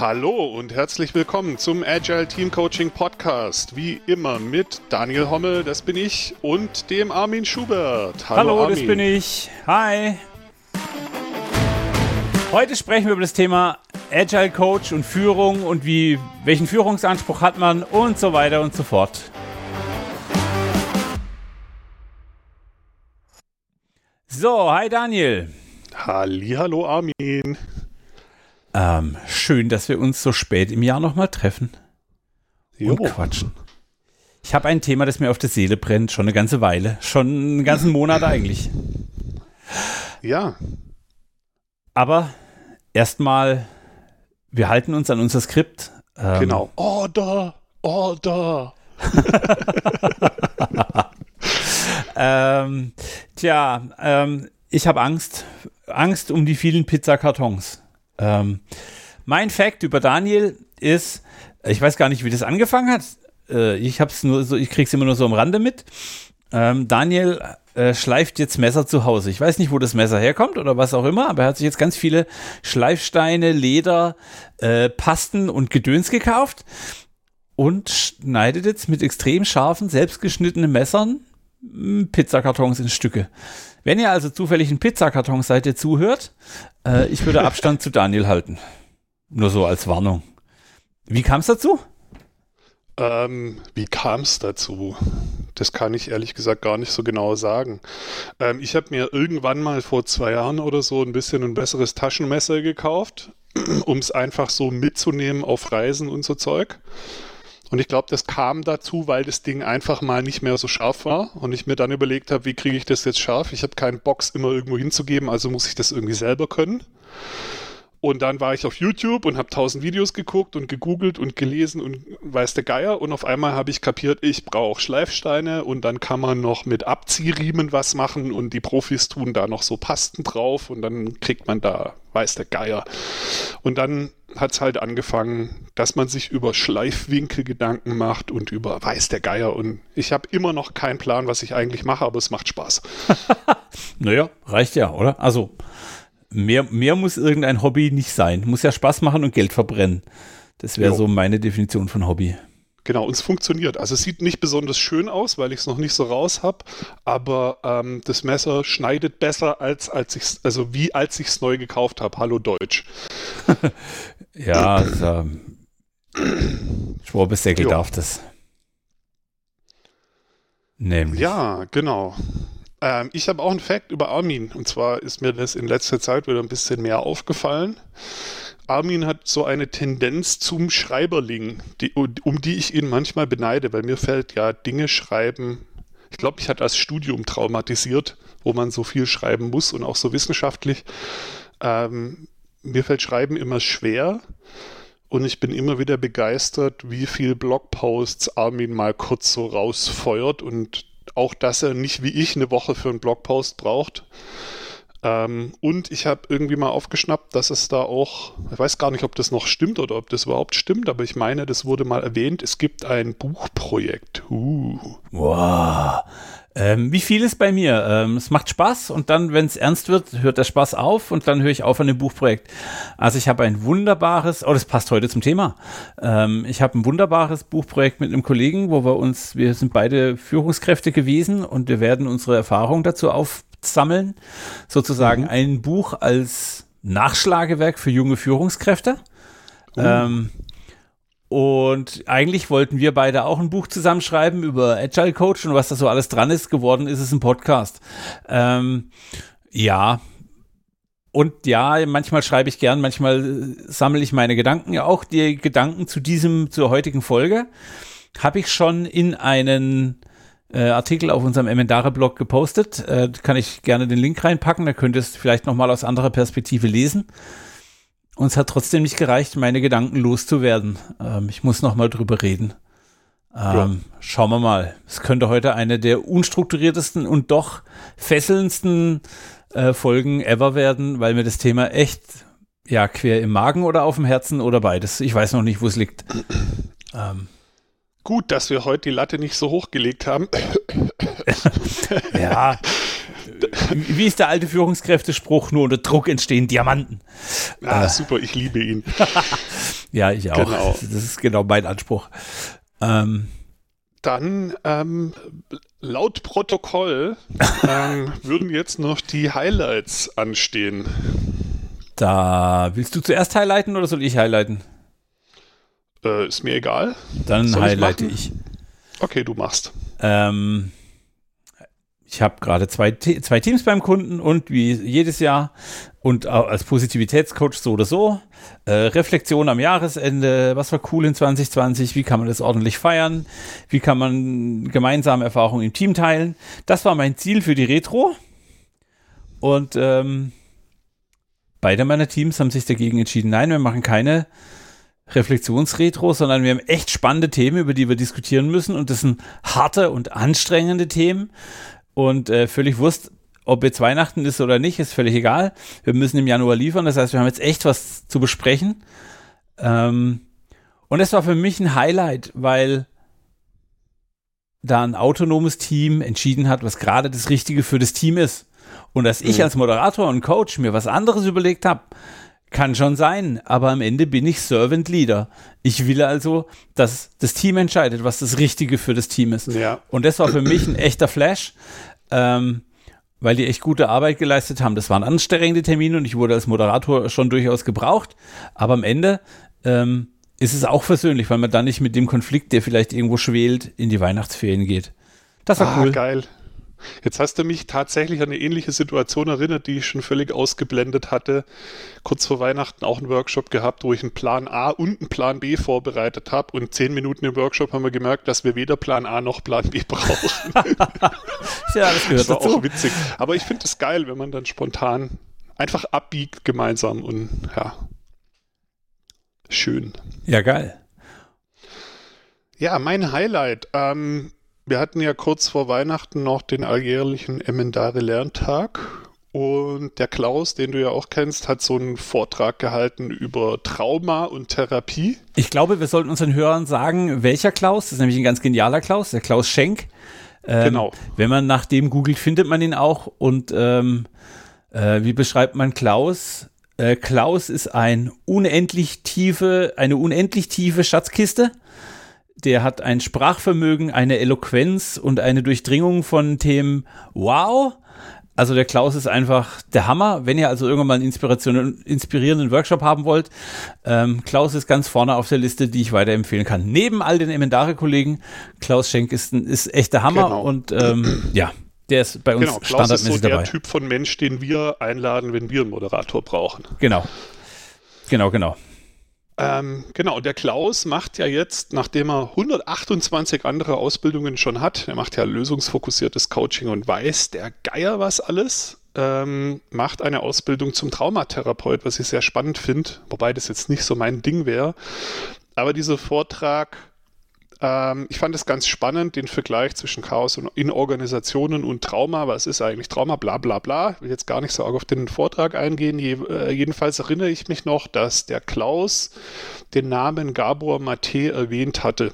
Hallo und herzlich willkommen zum Agile Team Coaching Podcast. Wie immer mit Daniel Hommel, das bin ich, und dem Armin Schubert. Hallo, Hallo Armin. das bin ich. Hi. Heute sprechen wir über das Thema Agile Coach und Führung und wie, welchen Führungsanspruch hat man und so weiter und so fort. So, hi Daniel. Hallo Armin. Ähm, schön, dass wir uns so spät im Jahr nochmal treffen jo. und quatschen. Ich habe ein Thema, das mir auf der Seele brennt, schon eine ganze Weile. Schon einen ganzen Monat eigentlich. Ja. Aber erstmal, wir halten uns an unser Skript. Ähm, genau. Order, Order. ähm, tja, ähm, ich habe Angst. Angst um die vielen Pizzakartons. Ähm, mein Fact über Daniel ist, ich weiß gar nicht, wie das angefangen hat. Äh, ich hab's nur so, ich krieg's immer nur so am Rande mit. Ähm, Daniel äh, schleift jetzt Messer zu Hause. Ich weiß nicht, wo das Messer herkommt oder was auch immer, aber er hat sich jetzt ganz viele Schleifsteine, Leder, äh, Pasten und Gedöns gekauft und schneidet jetzt mit extrem scharfen, selbstgeschnittenen Messern Pizzakartons in Stücke. Wenn ihr also zufällig ein Pizzakarton seid, ihr zuhört, äh, ich würde Abstand zu Daniel halten. Nur so als Warnung. Wie kam es dazu? Ähm, wie kam es dazu? Das kann ich ehrlich gesagt gar nicht so genau sagen. Ähm, ich habe mir irgendwann mal vor zwei Jahren oder so ein bisschen ein besseres Taschenmesser gekauft, um es einfach so mitzunehmen auf Reisen und so Zeug. Und ich glaube, das kam dazu, weil das Ding einfach mal nicht mehr so scharf war und ich mir dann überlegt habe, wie kriege ich das jetzt scharf? Ich habe keinen Box immer irgendwo hinzugeben, also muss ich das irgendwie selber können. Und dann war ich auf YouTube und habe tausend Videos geguckt und gegoogelt und gelesen und weiß der Geier. Und auf einmal habe ich kapiert, ich brauche Schleifsteine und dann kann man noch mit Abziehriemen was machen und die Profis tun da noch so Pasten drauf und dann kriegt man da, weiß der Geier. Und dann hat es halt angefangen, dass man sich über Schleifwinkel Gedanken macht und über weiß der Geier. Und ich habe immer noch keinen Plan, was ich eigentlich mache, aber es macht Spaß. naja, reicht ja, oder? Also mehr, mehr muss irgendein Hobby nicht sein. Muss ja Spaß machen und Geld verbrennen. Das wäre so meine Definition von Hobby. Genau, und es funktioniert. Also es sieht nicht besonders schön aus, weil ich es noch nicht so raus habe, aber ähm, das Messer schneidet besser als als ich also wie als ich es neu gekauft habe. Hallo Deutsch. ja, also, Schwurbelsäckel darf das. Nämlich. Ja, genau. Ähm, ich habe auch einen Fact über Armin. Und zwar ist mir das in letzter Zeit wieder ein bisschen mehr aufgefallen. Armin hat so eine Tendenz zum Schreiberling, die, um die ich ihn manchmal beneide, weil mir fällt ja Dinge schreiben. Ich glaube, ich hatte das Studium traumatisiert, wo man so viel schreiben muss und auch so wissenschaftlich. Ähm, mir fällt Schreiben immer schwer und ich bin immer wieder begeistert, wie viel Blogposts Armin mal kurz so rausfeuert und auch, dass er nicht wie ich eine Woche für einen Blogpost braucht. Ähm, und ich habe irgendwie mal aufgeschnappt, dass es da auch, ich weiß gar nicht, ob das noch stimmt oder ob das überhaupt stimmt, aber ich meine, das wurde mal erwähnt, es gibt ein Buchprojekt. Uh. Wow. Ähm, wie viel ist bei mir? Ähm, es macht Spaß und dann, wenn es ernst wird, hört der Spaß auf und dann höre ich auf an dem Buchprojekt. Also ich habe ein wunderbares, oh, das passt heute zum Thema. Ähm, ich habe ein wunderbares Buchprojekt mit einem Kollegen, wo wir uns, wir sind beide Führungskräfte gewesen und wir werden unsere Erfahrungen dazu aufsammeln. Sozusagen mhm. ein Buch als Nachschlagewerk für junge Führungskräfte. Mhm. Ähm, und eigentlich wollten wir beide auch ein Buch zusammenschreiben über Agile Coach und was da so alles dran ist. Geworden ist es ein Podcast. Ähm, ja. Und ja, manchmal schreibe ich gern, manchmal äh, sammle ich meine Gedanken. Ja, auch die Gedanken zu diesem, zur heutigen Folge habe ich schon in einen äh, Artikel auf unserem Emendare-Blog gepostet. Äh, kann ich gerne den Link reinpacken. Da könntest du vielleicht nochmal aus anderer Perspektive lesen. Und es hat trotzdem nicht gereicht, meine Gedanken loszuwerden. Ähm, ich muss noch mal drüber reden. Ähm, ja. Schauen wir mal. Es könnte heute eine der unstrukturiertesten und doch fesselndsten äh, Folgen ever werden, weil mir das Thema echt ja quer im Magen oder auf dem Herzen oder beides. Ich weiß noch nicht, wo es liegt. Ähm. Gut, dass wir heute die Latte nicht so hochgelegt haben. ja, Wie ist der alte Führungskräftespruch? Nur unter Druck entstehen Diamanten. Ah, äh. super, ich liebe ihn. ja, ich auch. Genau. Das ist genau mein Anspruch. Ähm, dann ähm, laut Protokoll ähm, würden jetzt noch die Highlights anstehen. Da willst du zuerst highlighten oder soll ich highlighten? Äh, ist mir egal. Dann soll highlighte ich, ich. Okay, du machst. Ähm, ich habe gerade zwei, zwei Teams beim Kunden und wie jedes Jahr und als Positivitätscoach so oder so. Äh, Reflexion am Jahresende, was war cool in 2020, wie kann man das ordentlich feiern, wie kann man gemeinsame Erfahrungen im Team teilen. Das war mein Ziel für die Retro. Und ähm, beide meiner Teams haben sich dagegen entschieden, nein, wir machen keine Reflexionsretro, sondern wir haben echt spannende Themen, über die wir diskutieren müssen. Und das sind harte und anstrengende Themen. Und äh, völlig wurscht, ob jetzt Weihnachten ist oder nicht, ist völlig egal. Wir müssen im Januar liefern. Das heißt, wir haben jetzt echt was zu besprechen. Ähm, und es war für mich ein Highlight, weil da ein autonomes Team entschieden hat, was gerade das Richtige für das Team ist. Und dass ich mhm. als Moderator und Coach mir was anderes überlegt habe, kann schon sein, aber am Ende bin ich Servant Leader. Ich will also, dass das Team entscheidet, was das Richtige für das Team ist. Ja. Und das war für mich ein echter Flash, ähm, weil die echt gute Arbeit geleistet haben. Das waren anstrengende Termine und ich wurde als Moderator schon durchaus gebraucht. Aber am Ende ähm, ist es auch versöhnlich, weil man dann nicht mit dem Konflikt, der vielleicht irgendwo schwelt, in die Weihnachtsferien geht. Das war ah, cool. Geil. Jetzt hast du mich tatsächlich an eine ähnliche Situation erinnert, die ich schon völlig ausgeblendet hatte. Kurz vor Weihnachten auch einen Workshop gehabt, wo ich einen Plan A und einen Plan B vorbereitet habe. Und zehn Minuten im Workshop haben wir gemerkt, dass wir weder Plan A noch Plan B brauchen. ja, das gehört das war dazu. auch witzig. Aber ich finde es geil, wenn man dann spontan einfach abbiegt gemeinsam und ja, schön. Ja, geil. Ja, mein Highlight. Ähm, wir hatten ja kurz vor Weihnachten noch den alljährlichen Emendare Lerntag und der Klaus, den du ja auch kennst, hat so einen Vortrag gehalten über Trauma und Therapie. Ich glaube, wir sollten unseren Hörern sagen, welcher Klaus, das ist nämlich ein ganz genialer Klaus, der Klaus Schenk. Ähm, genau. Wenn man nach dem googelt, findet man ihn auch. Und ähm, äh, wie beschreibt man Klaus? Äh, Klaus ist ein unendlich tiefe, eine unendlich tiefe Schatzkiste der hat ein Sprachvermögen, eine Eloquenz und eine Durchdringung von Themen. Wow! Also der Klaus ist einfach der Hammer. Wenn ihr also irgendwann mal einen inspirierenden Workshop haben wollt, ähm, Klaus ist ganz vorne auf der Liste, die ich weiterempfehlen kann. Neben all den Emendare-Kollegen, Klaus Schenk ist, ein, ist echt der Hammer genau. und ähm, ja, der ist bei uns genau, Klaus standardmäßig ist so der Typ von Mensch, den wir einladen, wenn wir einen Moderator brauchen. Genau. Genau, genau. Ähm, genau, der Klaus macht ja jetzt, nachdem er 128 andere Ausbildungen schon hat, er macht ja lösungsfokussiertes Coaching und weiß der Geier was alles, ähm, macht eine Ausbildung zum Traumatherapeut, was ich sehr spannend finde, wobei das jetzt nicht so mein Ding wäre. Aber dieser Vortrag ähm, ich fand es ganz spannend, den Vergleich zwischen Chaos in Organisationen und Trauma. Was ist eigentlich Trauma? Bla bla bla. Ich will jetzt gar nicht so arg auf den Vortrag eingehen. Je, äh, jedenfalls erinnere ich mich noch, dass der Klaus den Namen Gabor Mate erwähnt hatte.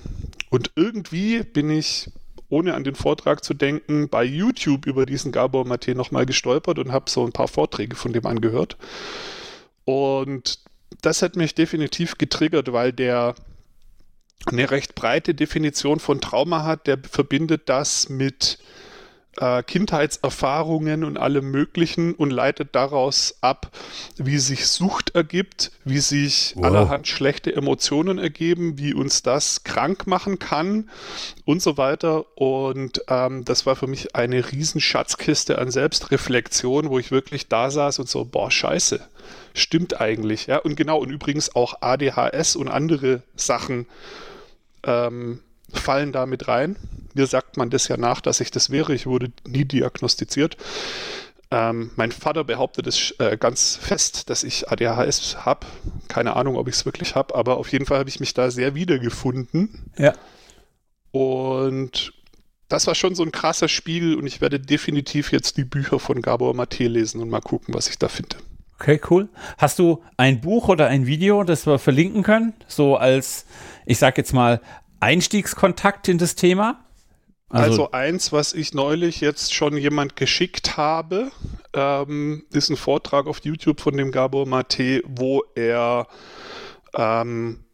Und irgendwie bin ich ohne an den Vortrag zu denken, bei YouTube über diesen Gabor Mate nochmal gestolpert und habe so ein paar Vorträge von dem angehört. Und das hat mich definitiv getriggert, weil der eine recht breite Definition von Trauma hat, der verbindet das mit äh, Kindheitserfahrungen und allem Möglichen und leitet daraus ab, wie sich Sucht ergibt, wie sich wow. allerhand schlechte Emotionen ergeben, wie uns das krank machen kann und so weiter. Und ähm, das war für mich eine Riesenschatzkiste an Selbstreflexion, wo ich wirklich da saß und so, boah, scheiße, stimmt eigentlich. Ja, und genau, und übrigens auch ADHS und andere Sachen ähm, fallen da mit rein. Mir sagt man das ja nach, dass ich das wäre. Ich wurde nie diagnostiziert. Ähm, mein Vater behauptet es äh, ganz fest, dass ich ADHS habe. Keine Ahnung, ob ich es wirklich habe, aber auf jeden Fall habe ich mich da sehr wiedergefunden. Ja. Und das war schon so ein krasser Spiegel und ich werde definitiv jetzt die Bücher von Gabor Mate lesen und mal gucken, was ich da finde. Okay, cool. Hast du ein Buch oder ein Video, das wir verlinken können? So als ich sag jetzt mal, Einstiegskontakt in das Thema? Also, also, eins, was ich neulich jetzt schon jemand geschickt habe, ähm, ist ein Vortrag auf YouTube von dem Gabor Mate, wo er ähm,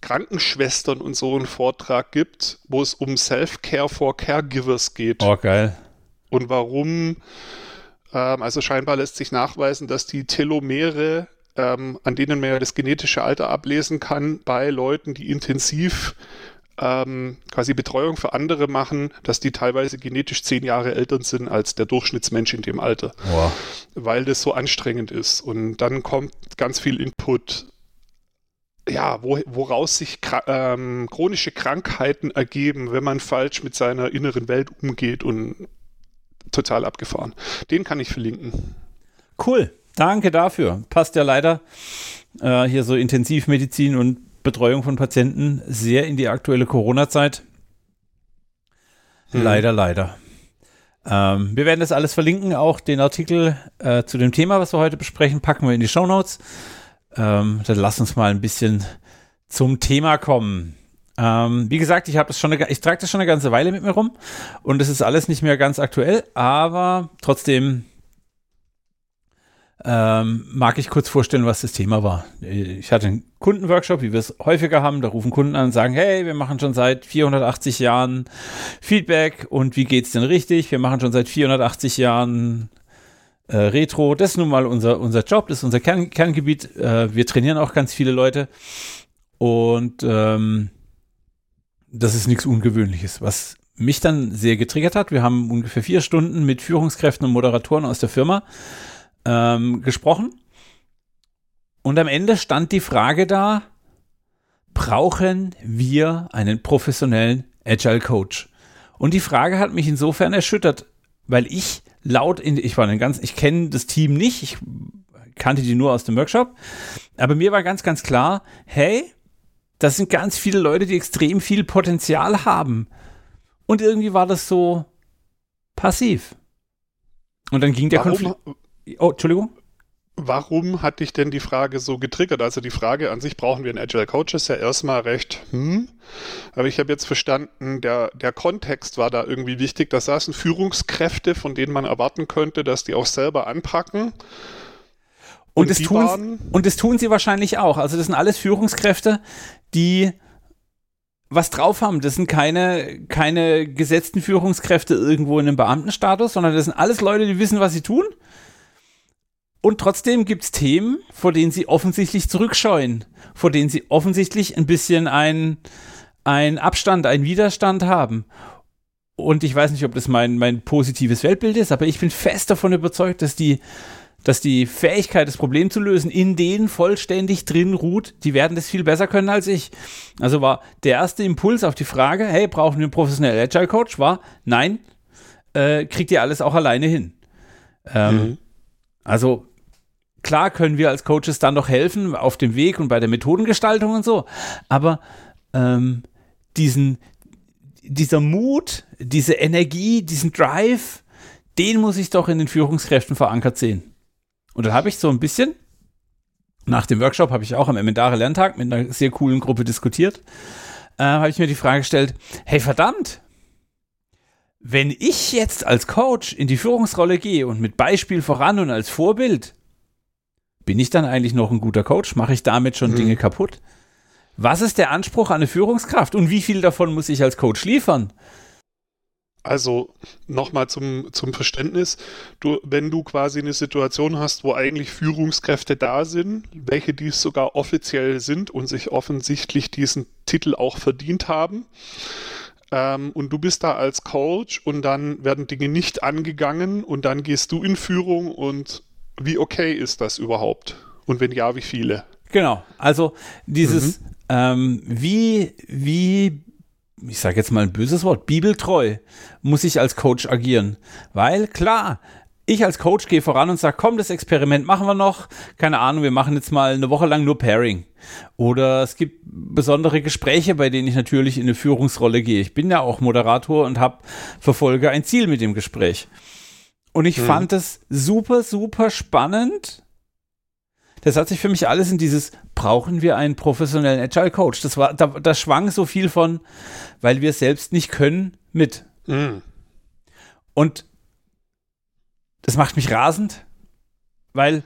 Krankenschwestern und so einen Vortrag gibt, wo es um Self-Care for Caregivers geht. Oh, geil. Und warum, ähm, also scheinbar lässt sich nachweisen, dass die Telomere, ähm, an denen man ja das genetische Alter ablesen kann, bei Leuten, die intensiv ähm, quasi Betreuung für andere machen, dass die teilweise genetisch zehn Jahre älter sind als der Durchschnittsmensch in dem Alter. Wow. Weil das so anstrengend ist. Und dann kommt ganz viel Input, ja, wo, woraus sich ähm, chronische Krankheiten ergeben, wenn man falsch mit seiner inneren Welt umgeht und total abgefahren. Den kann ich verlinken. Cool, danke dafür. Passt ja leider äh, hier so Intensivmedizin und Betreuung von Patienten sehr in die aktuelle Corona-Zeit. Hm. Leider, leider. Ähm, wir werden das alles verlinken, auch den Artikel äh, zu dem Thema, was wir heute besprechen, packen wir in die Show Notes. Ähm, dann lass uns mal ein bisschen zum Thema kommen. Ähm, wie gesagt, ich ich trage das schon eine ganze Weile mit mir rum und es ist alles nicht mehr ganz aktuell, aber trotzdem ähm, mag ich kurz vorstellen, was das Thema war. Ich hatte einen Kundenworkshop, wie wir es häufiger haben. Da rufen Kunden an und sagen, hey, wir machen schon seit 480 Jahren Feedback und wie geht's denn richtig? Wir machen schon seit 480 Jahren äh, Retro. Das ist nun mal unser, unser Job, das ist unser Kern, Kerngebiet. Äh, wir trainieren auch ganz viele Leute und ähm, das ist nichts Ungewöhnliches. Was mich dann sehr getriggert hat, wir haben ungefähr vier Stunden mit Führungskräften und Moderatoren aus der Firma ähm, gesprochen. Und am Ende stand die Frage da, brauchen wir einen professionellen Agile Coach? Und die Frage hat mich insofern erschüttert, weil ich laut in, ich war ein ganz, ich kenne das Team nicht, ich kannte die nur aus dem Workshop, aber mir war ganz, ganz klar, hey, das sind ganz viele Leute, die extrem viel Potenzial haben. Und irgendwie war das so passiv. Und dann ging der Konflikt. Oh, Entschuldigung. Warum hat dich denn die Frage so getriggert? Also die Frage an sich, brauchen wir einen Agile Coach, ist ja erstmal recht, hm. Aber ich habe jetzt verstanden, der, der Kontext war da irgendwie wichtig. Da saßen Führungskräfte, von denen man erwarten könnte, dass die auch selber anpacken. Und, und, das, tun, und das tun sie wahrscheinlich auch. Also das sind alles Führungskräfte, die was drauf haben. Das sind keine, keine gesetzten Führungskräfte irgendwo in einem Beamtenstatus, sondern das sind alles Leute, die wissen, was sie tun und trotzdem gibt es Themen, vor denen sie offensichtlich zurückscheuen, vor denen sie offensichtlich ein bisschen ein, ein Abstand, einen Widerstand haben. Und ich weiß nicht, ob das mein, mein positives Weltbild ist, aber ich bin fest davon überzeugt, dass die, dass die Fähigkeit, das Problem zu lösen, in denen vollständig drin ruht, die werden das viel besser können als ich. Also war der erste Impuls auf die Frage, hey, brauchen wir einen professionellen Agile Coach? War, nein, äh, kriegt ihr alles auch alleine hin. Ähm, mhm. Also klar können wir als Coaches dann noch helfen auf dem Weg und bei der Methodengestaltung und so, aber ähm, diesen, dieser Mut, diese Energie, diesen Drive, den muss ich doch in den Führungskräften verankert sehen. Und dann habe ich so ein bisschen, nach dem Workshop habe ich auch am Emendare Lerntag mit einer sehr coolen Gruppe diskutiert, äh, habe ich mir die Frage gestellt, hey verdammt, wenn ich jetzt als Coach in die Führungsrolle gehe und mit Beispiel voran und als Vorbild, bin ich dann eigentlich noch ein guter Coach? Mache ich damit schon hm. Dinge kaputt? Was ist der Anspruch an eine Führungskraft und wie viel davon muss ich als Coach liefern? Also nochmal zum, zum Verständnis, du, wenn du quasi eine Situation hast, wo eigentlich Führungskräfte da sind, welche dies sogar offiziell sind und sich offensichtlich diesen Titel auch verdient haben, ähm, und du bist da als Coach und dann werden Dinge nicht angegangen und dann gehst du in Führung und wie okay ist das überhaupt? Und wenn ja, wie viele? Genau, also dieses, mhm. ähm, wie, wie, ich sage jetzt mal ein böses Wort, bibeltreu muss ich als Coach agieren. Weil klar, ich als Coach gehe voran und sage, komm, das Experiment machen wir noch. Keine Ahnung, wir machen jetzt mal eine Woche lang nur Pairing. Oder es gibt besondere Gespräche, bei denen ich natürlich in eine Führungsrolle gehe. Ich bin ja auch Moderator und habe verfolge ein Ziel mit dem Gespräch. Und ich mhm. fand es super, super spannend. Das hat sich für mich alles in dieses, brauchen wir einen professionellen Agile Coach? Das war, da, da schwang so viel von, weil wir es selbst nicht können, mit. Mhm. Und das macht mich rasend, weil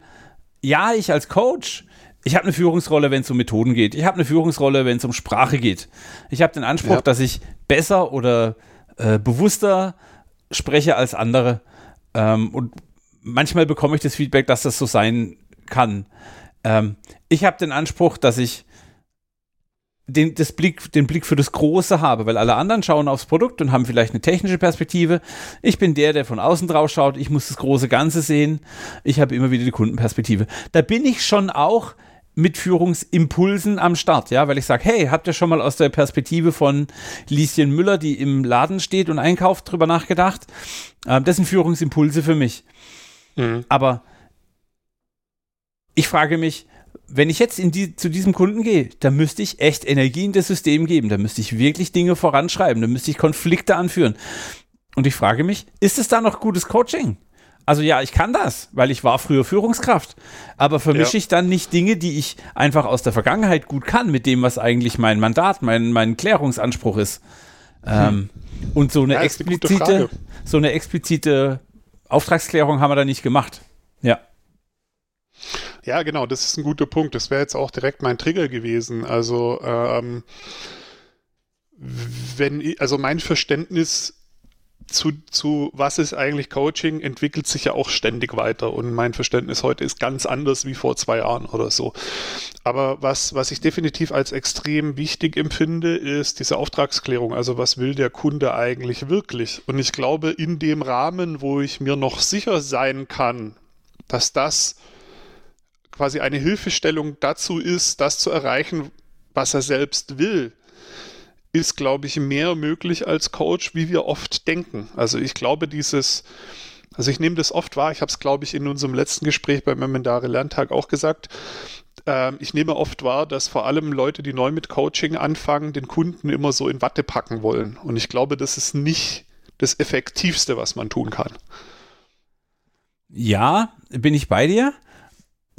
ja, ich als Coach, ich habe eine Führungsrolle, wenn es um Methoden geht. Ich habe eine Führungsrolle, wenn es um Sprache geht. Ich habe den Anspruch, ja. dass ich besser oder äh, bewusster spreche als andere. Ähm, und manchmal bekomme ich das Feedback, dass das so sein kann. Ähm, ich habe den Anspruch, dass ich den, das Blick, den Blick für das Große habe, weil alle anderen schauen aufs Produkt und haben vielleicht eine technische Perspektive. Ich bin der, der von außen drauf schaut. Ich muss das große Ganze sehen. Ich habe immer wieder die Kundenperspektive. Da bin ich schon auch mit Führungsimpulsen am Start, ja, weil ich sage, hey, habt ihr schon mal aus der Perspektive von Lieschen Müller, die im Laden steht und einkauft, drüber nachgedacht? Ähm, das sind Führungsimpulse für mich. Mhm. Aber ich frage mich, wenn ich jetzt die, zu diesem Kunden gehe, dann müsste ich echt Energie in das System geben, da müsste ich wirklich Dinge voranschreiben, da müsste ich Konflikte anführen. Und ich frage mich, ist es da noch gutes Coaching? Also ja, ich kann das, weil ich war früher Führungskraft. Aber vermische ja. ich dann nicht Dinge, die ich einfach aus der Vergangenheit gut kann, mit dem, was eigentlich mein Mandat, mein, mein Klärungsanspruch ist. Hm. Ähm, und so eine ja, explizite, eine so eine explizite Auftragsklärung haben wir da nicht gemacht. Ja. Genau, das ist ein guter Punkt. Das wäre jetzt auch direkt mein Trigger gewesen. Also, ähm, wenn also mein Verständnis zu, zu was ist eigentlich Coaching, entwickelt sich ja auch ständig weiter. Und mein Verständnis heute ist ganz anders wie vor zwei Jahren oder so. Aber was, was ich definitiv als extrem wichtig empfinde, ist diese Auftragsklärung. Also was will der Kunde eigentlich wirklich? Und ich glaube, in dem Rahmen, wo ich mir noch sicher sein kann, dass das quasi eine Hilfestellung dazu ist, das zu erreichen, was er selbst will, ist, glaube ich, mehr möglich als Coach, wie wir oft denken. Also ich glaube, dieses, also ich nehme das oft wahr, ich habe es, glaube ich, in unserem letzten Gespräch beim Emendare Lerntag auch gesagt, ähm, ich nehme oft wahr, dass vor allem Leute, die neu mit Coaching anfangen, den Kunden immer so in Watte packen wollen. Und ich glaube, das ist nicht das Effektivste, was man tun kann. Ja, bin ich bei dir.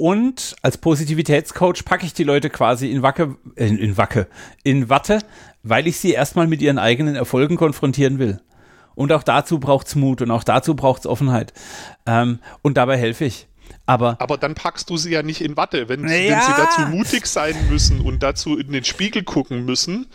Und als Positivitätscoach packe ich die Leute quasi in Wacke, in, in Wacke, in Watte, weil ich sie erstmal mit ihren eigenen Erfolgen konfrontieren will. Und auch dazu braucht es Mut und auch dazu braucht es Offenheit. Ähm, und dabei helfe ich. Aber, aber dann packst du sie ja nicht in Watte. Wenn, ja. wenn sie dazu mutig sein müssen und dazu in den Spiegel gucken müssen,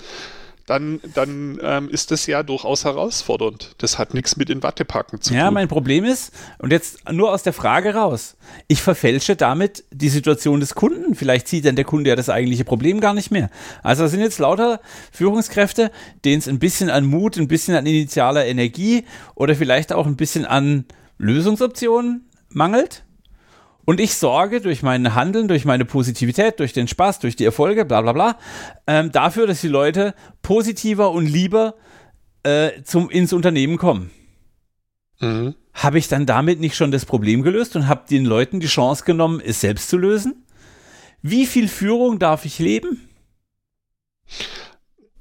dann, dann ähm, ist das ja durchaus herausfordernd. Das hat nichts mit in Watte packen zu tun. Ja, mein Problem ist, und jetzt nur aus der Frage raus, ich verfälsche damit die Situation des Kunden. Vielleicht sieht dann der Kunde ja das eigentliche Problem gar nicht mehr. Also das sind jetzt lauter Führungskräfte, denen es ein bisschen an Mut, ein bisschen an initialer Energie oder vielleicht auch ein bisschen an Lösungsoptionen mangelt und ich sorge durch mein Handeln, durch meine Positivität, durch den Spaß, durch die Erfolge, bla bla bla, ähm, dafür, dass die Leute positiver und lieber äh, zum, ins Unternehmen kommen. Mhm. Habe ich dann damit nicht schon das Problem gelöst und habe den Leuten die Chance genommen, es selbst zu lösen? Wie viel Führung darf ich leben?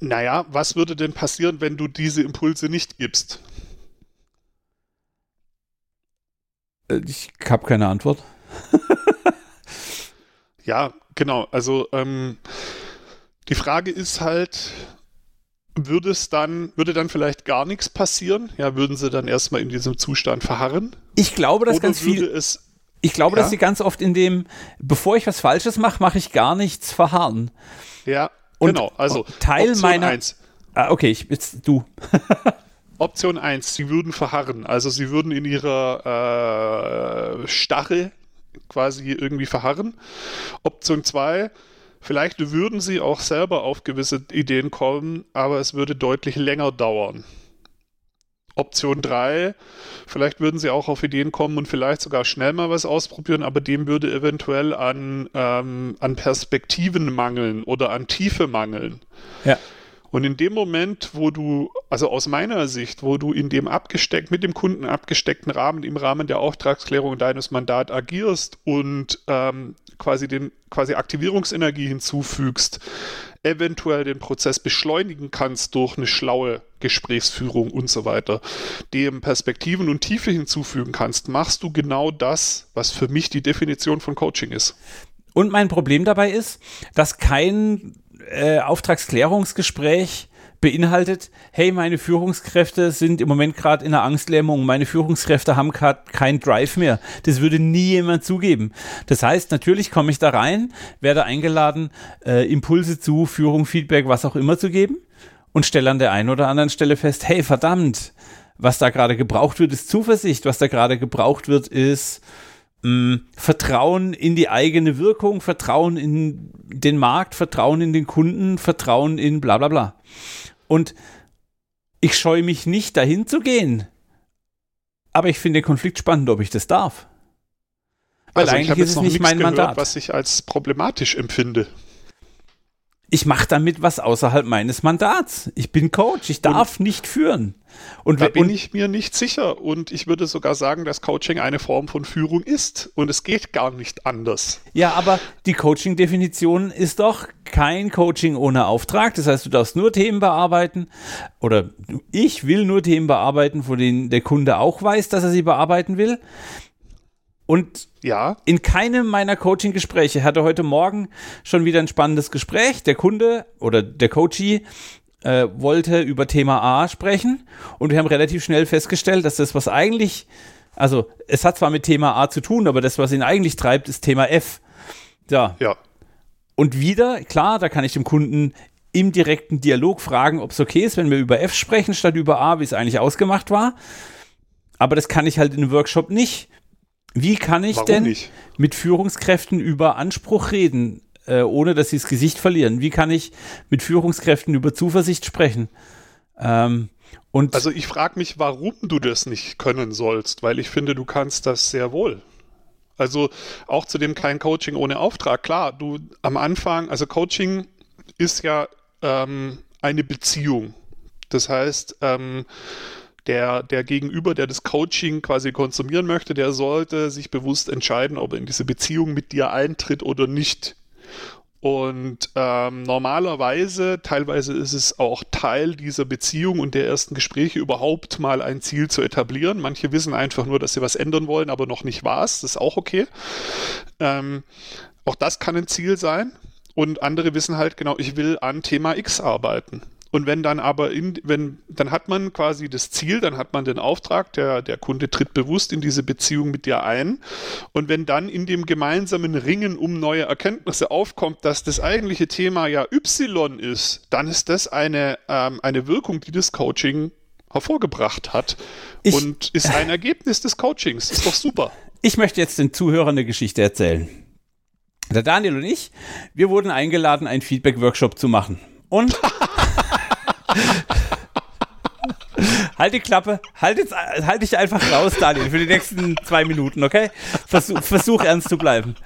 Naja, was würde denn passieren, wenn du diese Impulse nicht gibst? Äh, ich habe keine Antwort. ja, genau. Also ähm, die Frage ist halt, würde es dann, würde dann vielleicht gar nichts passieren? Ja, würden sie dann erstmal in diesem Zustand verharren? Ich glaube, dass Oder ganz viel. Es, ich glaube, ja? dass sie ganz oft in dem, bevor ich was Falsches mache, mache ich gar nichts verharren. Ja, Und genau. Also Teil Option meiner. Eins. Ah, okay, ich jetzt du. Option 1, sie würden verharren. Also sie würden in ihrer äh, Starre quasi irgendwie verharren. Option 2, vielleicht würden sie auch selber auf gewisse Ideen kommen, aber es würde deutlich länger dauern. Option 3, vielleicht würden sie auch auf Ideen kommen und vielleicht sogar schnell mal was ausprobieren, aber dem würde eventuell an, ähm, an Perspektiven mangeln oder an Tiefe mangeln. Ja. Und in dem Moment, wo du, also aus meiner Sicht, wo du in dem abgesteckt, mit dem Kunden abgesteckten Rahmen, im Rahmen der Auftragsklärung deines Mandats agierst und ähm, quasi den, quasi Aktivierungsenergie hinzufügst, eventuell den Prozess beschleunigen kannst durch eine schlaue Gesprächsführung und so weiter, dem Perspektiven und Tiefe hinzufügen kannst, machst du genau das, was für mich die Definition von Coaching ist. Und mein Problem dabei ist, dass kein äh, Auftragsklärungsgespräch beinhaltet, hey, meine Führungskräfte sind im Moment gerade in einer Angstlähmung, meine Führungskräfte haben gerade keinen Drive mehr. Das würde nie jemand zugeben. Das heißt, natürlich komme ich da rein, werde eingeladen, äh, Impulse zu Führung, Feedback, was auch immer zu geben und stelle an der einen oder anderen Stelle fest, hey, verdammt, was da gerade gebraucht wird, ist Zuversicht, was da gerade gebraucht wird, ist mm, Vertrauen in die eigene Wirkung, Vertrauen in den Markt, Vertrauen in den Kunden, Vertrauen in bla bla bla. Und ich scheue mich nicht, dahin zu gehen. Aber ich finde den Konflikt spannend, ob ich das darf. Weil also eigentlich ist es nicht mein gehört, Mandat. was ich als problematisch empfinde ich mache damit was außerhalb meines Mandats. Ich bin Coach, ich darf und nicht führen. Und da bin ich mir nicht sicher. Und ich würde sogar sagen, dass Coaching eine Form von Führung ist. Und es geht gar nicht anders. Ja, aber die Coaching-Definition ist doch kein Coaching ohne Auftrag. Das heißt, du darfst nur Themen bearbeiten. Oder ich will nur Themen bearbeiten, von denen der Kunde auch weiß, dass er sie bearbeiten will. Und ja. in keinem meiner Coaching-Gespräche hatte heute Morgen schon wieder ein spannendes Gespräch. Der Kunde oder der Coachee äh, wollte über Thema A sprechen und wir haben relativ schnell festgestellt, dass das, was eigentlich, also es hat zwar mit Thema A zu tun, aber das, was ihn eigentlich treibt, ist Thema F. Ja. ja. Und wieder, klar, da kann ich dem Kunden im direkten Dialog fragen, ob es okay ist, wenn wir über F sprechen statt über A, wie es eigentlich ausgemacht war. Aber das kann ich halt in einem Workshop nicht. Wie kann ich Warum denn nicht? mit Führungskräften über Anspruch reden, äh, ohne dass sie das Gesicht verlieren? Wie kann ich mit Führungskräften über Zuversicht sprechen? Ähm, und also ich frage mich, warum du das nicht können sollst, weil ich finde, du kannst das sehr wohl. Also auch zu dem kein Coaching ohne Auftrag. Klar, du am Anfang, also Coaching ist ja ähm, eine Beziehung. Das heißt, ähm, der, der Gegenüber, der das Coaching quasi konsumieren möchte, der sollte sich bewusst entscheiden, ob er in diese Beziehung mit dir eintritt oder nicht. Und ähm, normalerweise, teilweise ist es auch Teil dieser Beziehung und der ersten Gespräche überhaupt mal ein Ziel zu etablieren. Manche wissen einfach nur, dass sie was ändern wollen, aber noch nicht was. Das ist auch okay. Ähm, auch das kann ein Ziel sein. Und andere wissen halt genau, ich will an Thema X arbeiten. Und wenn dann aber in, wenn, dann hat man quasi das Ziel, dann hat man den Auftrag, der, der Kunde tritt bewusst in diese Beziehung mit dir ein. Und wenn dann in dem gemeinsamen Ringen um neue Erkenntnisse aufkommt, dass das eigentliche Thema ja Y ist, dann ist das eine, ähm, eine Wirkung, die das Coaching hervorgebracht hat ich, und ist ein Ergebnis des Coachings. Ist doch super. Ich möchte jetzt den Zuhörern eine Geschichte erzählen. Der Daniel und ich, wir wurden eingeladen, einen Feedback-Workshop zu machen. Und halt die Klappe, halt, jetzt, halt dich einfach raus, Daniel, für die nächsten zwei Minuten, okay? Versuch, versuch ernst zu bleiben.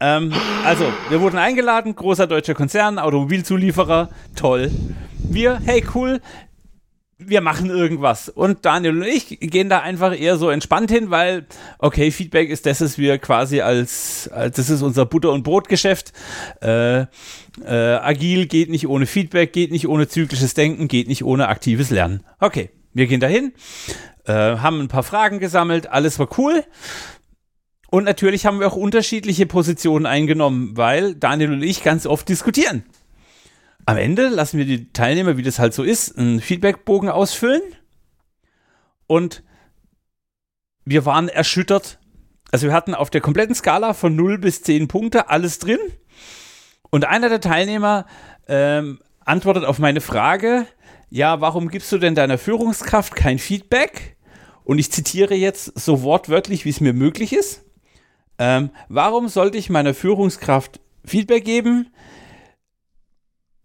Ähm, also, wir wurden eingeladen, großer deutscher Konzern, Automobilzulieferer, toll. Wir, hey cool, wir machen irgendwas. Und Daniel und ich gehen da einfach eher so entspannt hin, weil, okay, Feedback ist das, was wir quasi als, als das ist unser Butter- und Brotgeschäft. Äh, äh, agil geht nicht ohne Feedback, geht nicht ohne zyklisches Denken, geht nicht ohne aktives Lernen. Okay, wir gehen dahin, äh, haben ein paar Fragen gesammelt, alles war cool. Und natürlich haben wir auch unterschiedliche Positionen eingenommen, weil Daniel und ich ganz oft diskutieren. Am Ende lassen wir die Teilnehmer, wie das halt so ist, einen Feedbackbogen ausfüllen. Und wir waren erschüttert. Also wir hatten auf der kompletten Skala von 0 bis 10 Punkte alles drin. Und einer der Teilnehmer ähm, antwortet auf meine Frage, ja, warum gibst du denn deiner Führungskraft kein Feedback? Und ich zitiere jetzt so wortwörtlich, wie es mir möglich ist. Ähm, warum sollte ich meiner Führungskraft Feedback geben,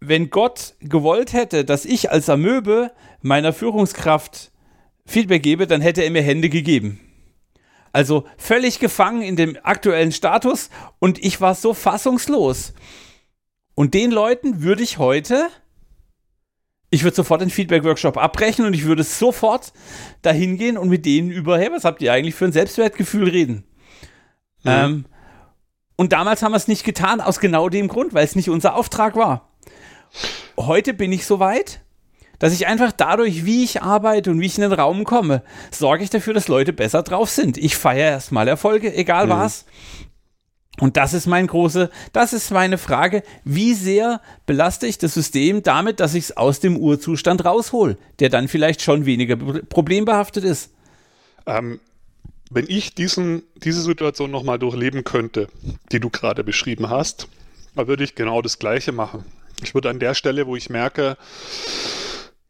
wenn Gott gewollt hätte, dass ich als Amöbe meiner Führungskraft Feedback gebe, dann hätte er mir Hände gegeben. Also völlig gefangen in dem aktuellen Status und ich war so fassungslos. Und den Leuten würde ich heute, ich würde sofort den Feedback-Workshop abbrechen und ich würde sofort dahin gehen und mit denen über, hey, was habt ihr eigentlich für ein Selbstwertgefühl reden? Mhm. Ähm, und damals haben wir es nicht getan, aus genau dem Grund, weil es nicht unser Auftrag war heute bin ich so weit, dass ich einfach dadurch, wie ich arbeite und wie ich in den Raum komme, sorge ich dafür, dass Leute besser drauf sind. Ich feiere erstmal Erfolge, egal mhm. was. Und das ist mein große, das ist meine Frage, wie sehr belaste ich das System damit, dass ich es aus dem Urzustand raushol, der dann vielleicht schon weniger problembehaftet ist? Ähm, wenn ich diesen, diese Situation nochmal durchleben könnte, die du gerade beschrieben hast, dann würde ich genau das Gleiche machen. Ich würde an der Stelle, wo ich merke,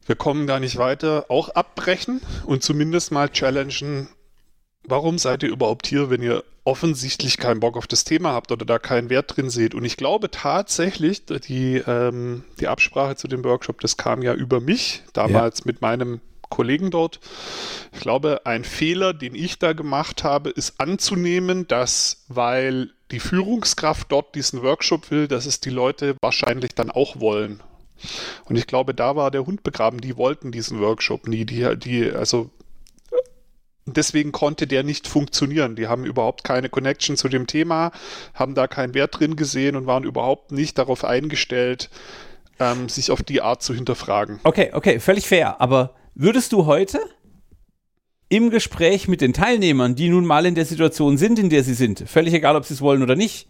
wir kommen da nicht weiter, auch abbrechen und zumindest mal challengen, warum seid ihr überhaupt hier, wenn ihr offensichtlich keinen Bock auf das Thema habt oder da keinen Wert drin seht. Und ich glaube tatsächlich, die, ähm, die Absprache zu dem Workshop, das kam ja über mich, damals ja. mit meinem Kollegen dort. Ich glaube, ein Fehler, den ich da gemacht habe, ist anzunehmen, dass, weil die Führungskraft dort diesen Workshop will, dass es die Leute wahrscheinlich dann auch wollen. Und ich glaube, da war der Hund begraben. Die wollten diesen Workshop nie. Die, die, also deswegen konnte der nicht funktionieren. Die haben überhaupt keine Connection zu dem Thema, haben da keinen Wert drin gesehen und waren überhaupt nicht darauf eingestellt, ähm, sich auf die Art zu hinterfragen. Okay, okay, völlig fair. Aber würdest du heute im Gespräch mit den Teilnehmern, die nun mal in der Situation sind, in der sie sind, völlig egal, ob sie es wollen oder nicht,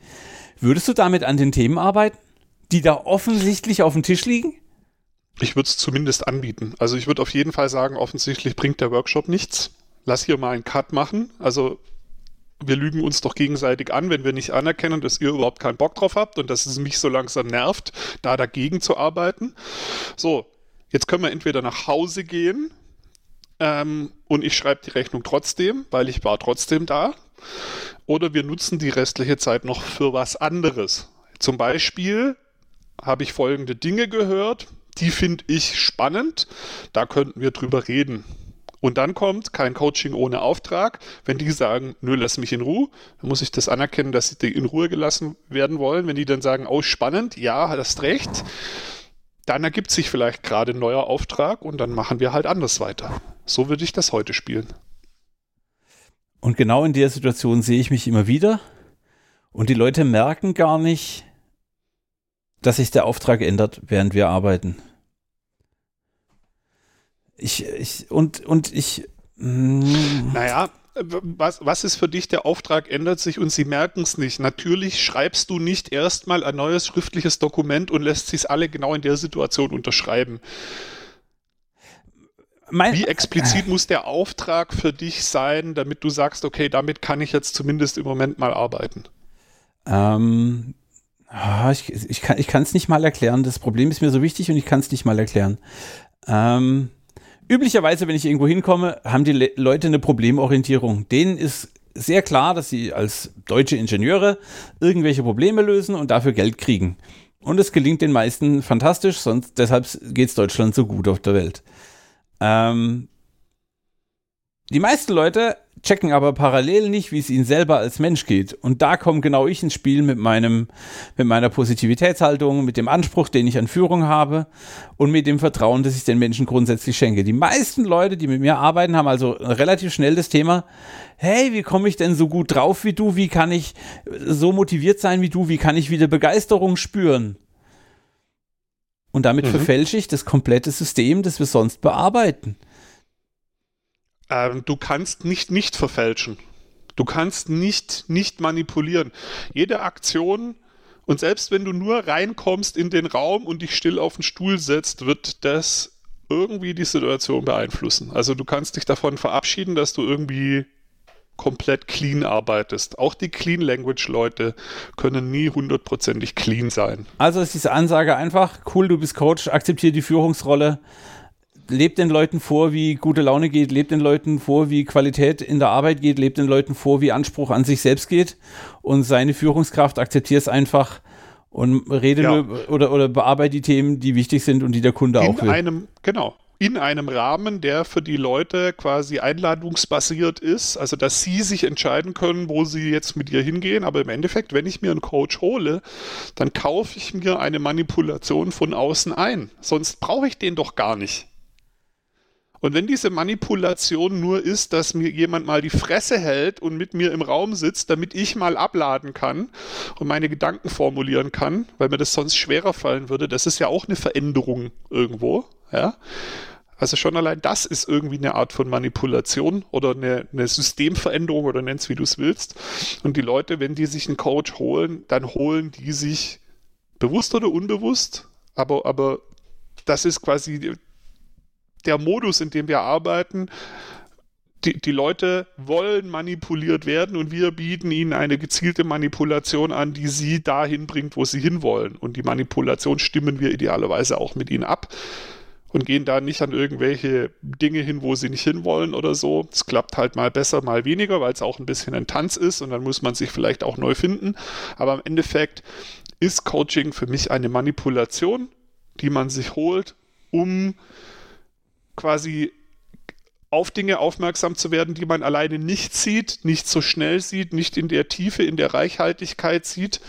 würdest du damit an den Themen arbeiten, die da offensichtlich auf dem Tisch liegen? Ich würde es zumindest anbieten. Also ich würde auf jeden Fall sagen, offensichtlich bringt der Workshop nichts lass hier mal einen Cut machen. Also wir lügen uns doch gegenseitig an, wenn wir nicht anerkennen, dass ihr überhaupt keinen Bock drauf habt und dass es mich so langsam nervt, da dagegen zu arbeiten. So, jetzt können wir entweder nach Hause gehen ähm, und ich schreibe die Rechnung trotzdem, weil ich war trotzdem da. Oder wir nutzen die restliche Zeit noch für was anderes. Zum Beispiel habe ich folgende Dinge gehört, die finde ich spannend, da könnten wir drüber reden. Und dann kommt kein Coaching ohne Auftrag. Wenn die sagen, nö, lass mich in Ruhe, dann muss ich das anerkennen, dass sie in Ruhe gelassen werden wollen. Wenn die dann sagen, oh, spannend, ja, hast recht, dann ergibt sich vielleicht gerade ein neuer Auftrag und dann machen wir halt anders weiter. So würde ich das heute spielen. Und genau in der Situation sehe ich mich immer wieder. Und die Leute merken gar nicht, dass sich der Auftrag ändert, während wir arbeiten ich, ich, und, und ich. Mh. Hm. Naja, was, was ist für dich der Auftrag, ändert sich und sie merken es nicht. Natürlich schreibst du nicht erstmal ein neues schriftliches Dokument und lässt sich alle genau in der Situation unterschreiben. Mein, Wie explizit muss der Auftrag für dich sein, damit du sagst, okay, damit kann ich jetzt zumindest im Moment mal arbeiten? Ähm, ah, ich, ich kann es nicht mal erklären. Das Problem ist mir so wichtig und ich kann es nicht mal erklären. Ähm, üblicherweise, wenn ich irgendwo hinkomme, haben die Le Leute eine Problemorientierung. Denen ist sehr klar, dass sie als deutsche Ingenieure irgendwelche Probleme lösen und dafür Geld kriegen. Und es gelingt den meisten fantastisch, sonst deshalb geht es Deutschland so gut auf der Welt. Ähm, die meisten Leute checken aber parallel nicht, wie es ihnen selber als Mensch geht. Und da komme genau ich ins Spiel mit meinem, mit meiner Positivitätshaltung, mit dem Anspruch, den ich an Führung habe und mit dem Vertrauen, das ich den Menschen grundsätzlich schenke. Die meisten Leute, die mit mir arbeiten, haben also relativ schnell das Thema, hey, wie komme ich denn so gut drauf wie du? Wie kann ich so motiviert sein wie du? Wie kann ich wieder Begeisterung spüren? Und damit mhm. verfälsche ich das komplette System, das wir sonst bearbeiten. Ähm, du kannst nicht nicht verfälschen. Du kannst nicht nicht manipulieren. Jede Aktion und selbst wenn du nur reinkommst in den Raum und dich still auf den Stuhl setzt, wird das irgendwie die Situation beeinflussen. Also du kannst dich davon verabschieden, dass du irgendwie komplett clean arbeitest. Auch die Clean Language Leute können nie hundertprozentig clean sein. Also ist diese Ansage einfach, cool, du bist Coach, akzeptiere die Führungsrolle, lebt den Leuten vor, wie gute Laune geht, lebt den Leuten vor, wie Qualität in der Arbeit geht, lebt den Leuten vor, wie Anspruch an sich selbst geht und seine Führungskraft akzeptiert es einfach und rede ja. oder, oder bearbeite die Themen, die wichtig sind und die der Kunde in auch will. Einem, genau, in einem Rahmen, der für die Leute quasi einladungsbasiert ist, also dass sie sich entscheiden können, wo sie jetzt mit ihr hingehen. Aber im Endeffekt, wenn ich mir einen Coach hole, dann kaufe ich mir eine Manipulation von außen ein. Sonst brauche ich den doch gar nicht. Und wenn diese Manipulation nur ist, dass mir jemand mal die Fresse hält und mit mir im Raum sitzt, damit ich mal abladen kann und meine Gedanken formulieren kann, weil mir das sonst schwerer fallen würde, das ist ja auch eine Veränderung irgendwo, ja. Also schon allein das ist irgendwie eine Art von Manipulation oder eine, eine Systemveränderung oder nenn's wie du es willst. Und die Leute, wenn die sich einen Coach holen, dann holen die sich bewusst oder unbewusst, aber, aber das ist quasi der Modus, in dem wir arbeiten. Die, die Leute wollen manipuliert werden und wir bieten ihnen eine gezielte Manipulation an, die sie dahin bringt, wo sie hinwollen. Und die Manipulation stimmen wir idealerweise auch mit ihnen ab und gehen da nicht an irgendwelche Dinge hin, wo sie nicht hinwollen oder so. Es klappt halt mal besser, mal weniger, weil es auch ein bisschen ein Tanz ist und dann muss man sich vielleicht auch neu finden. Aber im Endeffekt ist Coaching für mich eine Manipulation, die man sich holt, um quasi auf Dinge aufmerksam zu werden, die man alleine nicht sieht, nicht so schnell sieht, nicht in der Tiefe, in der Reichhaltigkeit sieht,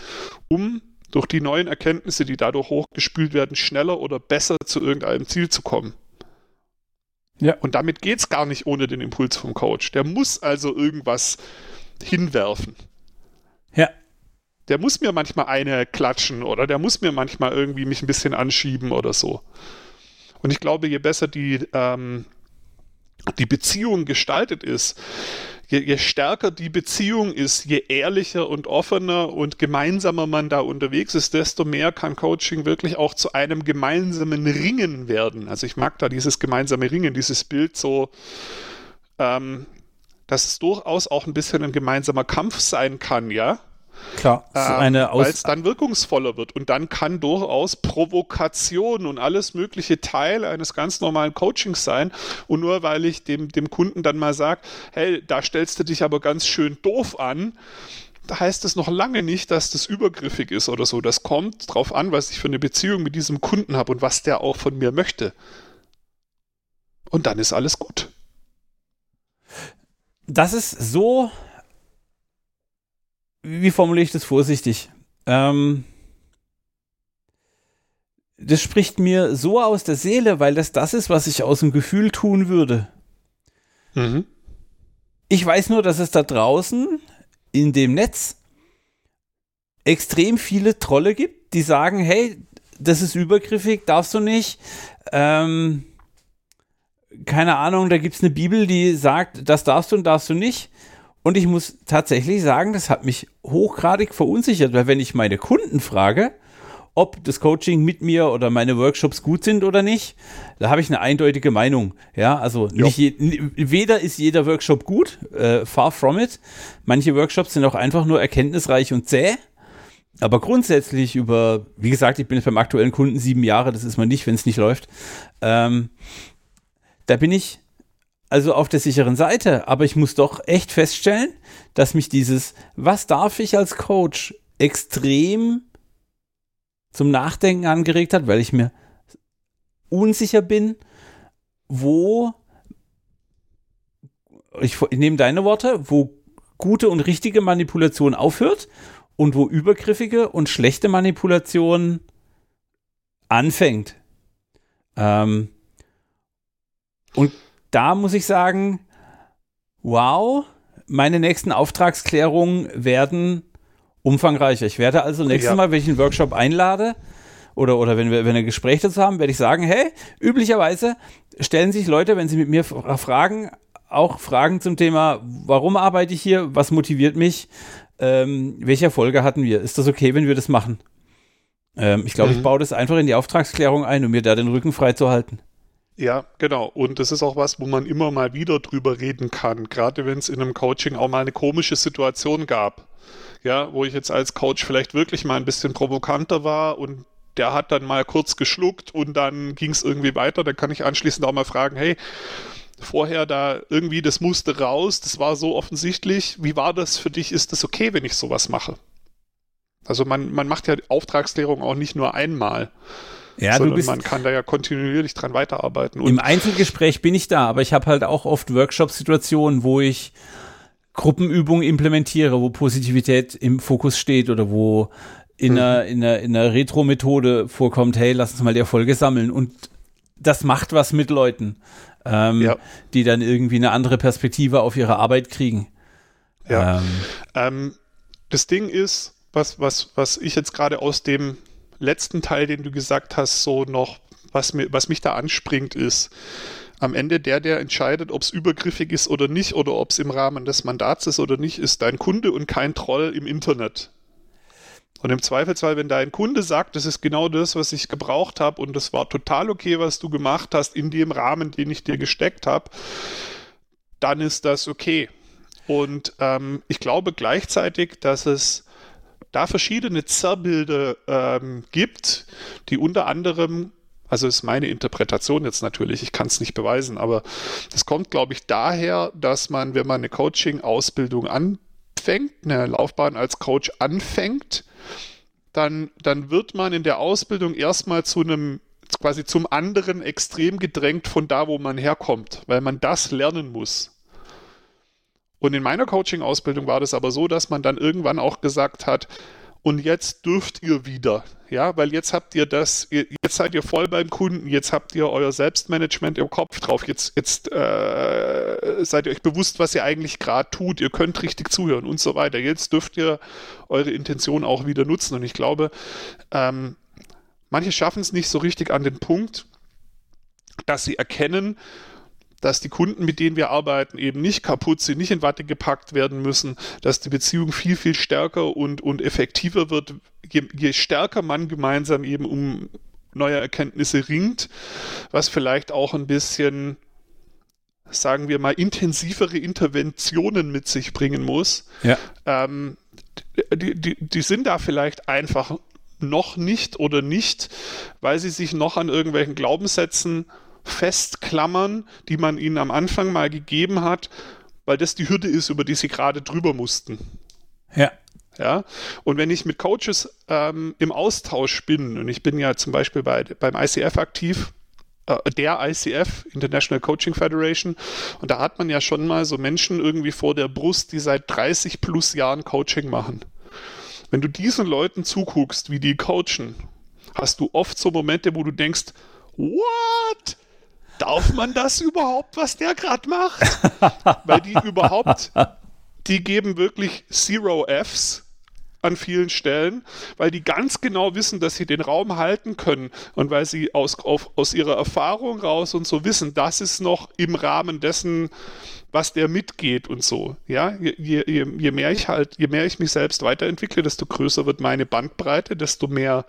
um durch die neuen Erkenntnisse, die dadurch hochgespült werden, schneller oder besser zu irgendeinem Ziel zu kommen. Ja. Und damit geht es gar nicht ohne den Impuls vom Coach. Der muss also irgendwas hinwerfen. Ja. Der muss mir manchmal eine klatschen oder der muss mir manchmal irgendwie mich ein bisschen anschieben oder so. Und ich glaube, je besser die, ähm, die Beziehung gestaltet ist, je, je, stärker die Beziehung ist, je ehrlicher und offener und gemeinsamer man da unterwegs ist, desto mehr kann Coaching wirklich auch zu einem gemeinsamen Ringen werden. Also ich mag da dieses gemeinsame Ringen, dieses Bild so, ähm, dass es durchaus auch ein bisschen ein gemeinsamer Kampf sein kann, ja. Klar, ähm, weil es dann wirkungsvoller wird. Und dann kann durchaus Provokation und alles mögliche Teil eines ganz normalen Coachings sein. Und nur weil ich dem, dem Kunden dann mal sage, hey, da stellst du dich aber ganz schön doof an, da heißt es noch lange nicht, dass das übergriffig ist oder so. Das kommt drauf an, was ich für eine Beziehung mit diesem Kunden habe und was der auch von mir möchte. Und dann ist alles gut. Das ist so wie formuliere ich das vorsichtig? Ähm, das spricht mir so aus der Seele, weil das das ist, was ich aus dem Gefühl tun würde. Mhm. Ich weiß nur, dass es da draußen in dem Netz extrem viele Trolle gibt, die sagen, hey, das ist übergriffig, darfst du nicht. Ähm, keine Ahnung, da gibt es eine Bibel, die sagt, das darfst du und darfst du nicht. Und ich muss tatsächlich sagen, das hat mich hochgradig verunsichert, weil wenn ich meine Kunden frage, ob das Coaching mit mir oder meine Workshops gut sind oder nicht, da habe ich eine eindeutige Meinung. Ja, also nicht je, weder ist jeder Workshop gut, äh, far from it. Manche Workshops sind auch einfach nur erkenntnisreich und zäh. Aber grundsätzlich über, wie gesagt, ich bin jetzt beim aktuellen Kunden sieben Jahre, das ist man nicht, wenn es nicht läuft. Ähm, da bin ich also auf der sicheren Seite. Aber ich muss doch echt feststellen, dass mich dieses, was darf ich als Coach, extrem zum Nachdenken angeregt hat, weil ich mir unsicher bin, wo, ich, ich nehme deine Worte, wo gute und richtige Manipulation aufhört und wo übergriffige und schlechte Manipulation anfängt. Ähm, und da muss ich sagen, wow, meine nächsten Auftragsklärungen werden umfangreicher. Ich werde also nächstes ja. Mal, wenn ich einen Workshop einlade oder, oder wenn wir, wenn wir ein Gespräch dazu haben, werde ich sagen, hey, üblicherweise stellen sich Leute, wenn sie mit mir fragen, auch Fragen zum Thema, warum arbeite ich hier, was motiviert mich, ähm, welche Erfolge hatten wir? Ist das okay, wenn wir das machen? Ähm, ich glaube, mhm. ich baue das einfach in die Auftragsklärung ein, um mir da den Rücken frei zu halten. Ja, genau. Und das ist auch was, wo man immer mal wieder drüber reden kann. Gerade wenn es in einem Coaching auch mal eine komische Situation gab. Ja, wo ich jetzt als Coach vielleicht wirklich mal ein bisschen provokanter war und der hat dann mal kurz geschluckt und dann ging es irgendwie weiter. Dann kann ich anschließend auch mal fragen, hey, vorher da irgendwie, das musste raus, das war so offensichtlich. Wie war das für dich? Ist das okay, wenn ich sowas mache? Also man, man macht ja Auftragsklärung auch nicht nur einmal. Ja, du bist, man kann da ja kontinuierlich dran weiterarbeiten. Im Einzelgespräch bin ich da, aber ich habe halt auch oft Workshop-Situationen, wo ich Gruppenübungen implementiere, wo Positivität im Fokus steht oder wo in mhm. einer, in einer, in einer Retro-Methode vorkommt, hey, lass uns mal die Erfolge sammeln. Und das macht was mit Leuten, ähm, ja. die dann irgendwie eine andere Perspektive auf ihre Arbeit kriegen. Ja. Ähm, ähm, das Ding ist, was, was, was ich jetzt gerade aus dem letzten Teil, den du gesagt hast, so noch, was, mir, was mich da anspringt, ist, am Ende der, der entscheidet, ob es übergriffig ist oder nicht oder ob es im Rahmen des Mandats ist oder nicht, ist dein Kunde und kein Troll im Internet. Und im Zweifelsfall, wenn dein Kunde sagt, das ist genau das, was ich gebraucht habe und das war total okay, was du gemacht hast in dem Rahmen, den ich dir gesteckt habe, dann ist das okay. Und ähm, ich glaube gleichzeitig, dass es da verschiedene Zerrbilder ähm, gibt, die unter anderem also ist meine Interpretation jetzt natürlich, ich kann es nicht beweisen, aber das kommt, glaube ich, daher, dass man, wenn man eine Coaching-Ausbildung anfängt, eine Laufbahn als Coach anfängt, dann, dann wird man in der Ausbildung erstmal zu einem quasi zum anderen extrem gedrängt von da, wo man herkommt, weil man das lernen muss. Und in meiner Coaching-Ausbildung war das aber so, dass man dann irgendwann auch gesagt hat, und jetzt dürft ihr wieder. Ja, weil jetzt habt ihr das, jetzt seid ihr voll beim Kunden, jetzt habt ihr euer Selbstmanagement im Kopf drauf, jetzt, jetzt äh, seid ihr euch bewusst, was ihr eigentlich gerade tut, ihr könnt richtig zuhören und so weiter. Jetzt dürft ihr eure Intention auch wieder nutzen. Und ich glaube, ähm, manche schaffen es nicht so richtig an den Punkt, dass sie erkennen, dass die Kunden, mit denen wir arbeiten, eben nicht kaputt sind, nicht in Watte gepackt werden müssen, dass die Beziehung viel, viel stärker und, und effektiver wird, je, je stärker man gemeinsam eben um neue Erkenntnisse ringt, was vielleicht auch ein bisschen sagen wir mal, intensivere Interventionen mit sich bringen muss. Ja. Ähm, die, die, die sind da vielleicht einfach noch nicht oder nicht, weil sie sich noch an irgendwelchen Glaubenssätzen festklammern, die man ihnen am Anfang mal gegeben hat, weil das die Hürde ist, über die sie gerade drüber mussten. Ja. Ja, und wenn ich mit Coaches ähm, im Austausch bin, und ich bin ja zum Beispiel bei, beim ICF aktiv, äh, der ICF, International Coaching Federation, und da hat man ja schon mal so Menschen irgendwie vor der Brust, die seit 30 plus Jahren Coaching machen. Wenn du diesen Leuten zuguckst, wie die coachen, hast du oft so Momente, wo du denkst, what? Darf man das überhaupt, was der gerade macht? Weil die überhaupt, die geben wirklich Zero Fs an vielen Stellen, weil die ganz genau wissen, dass sie den Raum halten können und weil sie aus, auf, aus ihrer Erfahrung raus und so wissen, das ist noch im Rahmen dessen, was der mitgeht und so. Ja, je, je, je mehr ich halt, je mehr ich mich selbst weiterentwickle, desto größer wird meine Bandbreite, desto mehr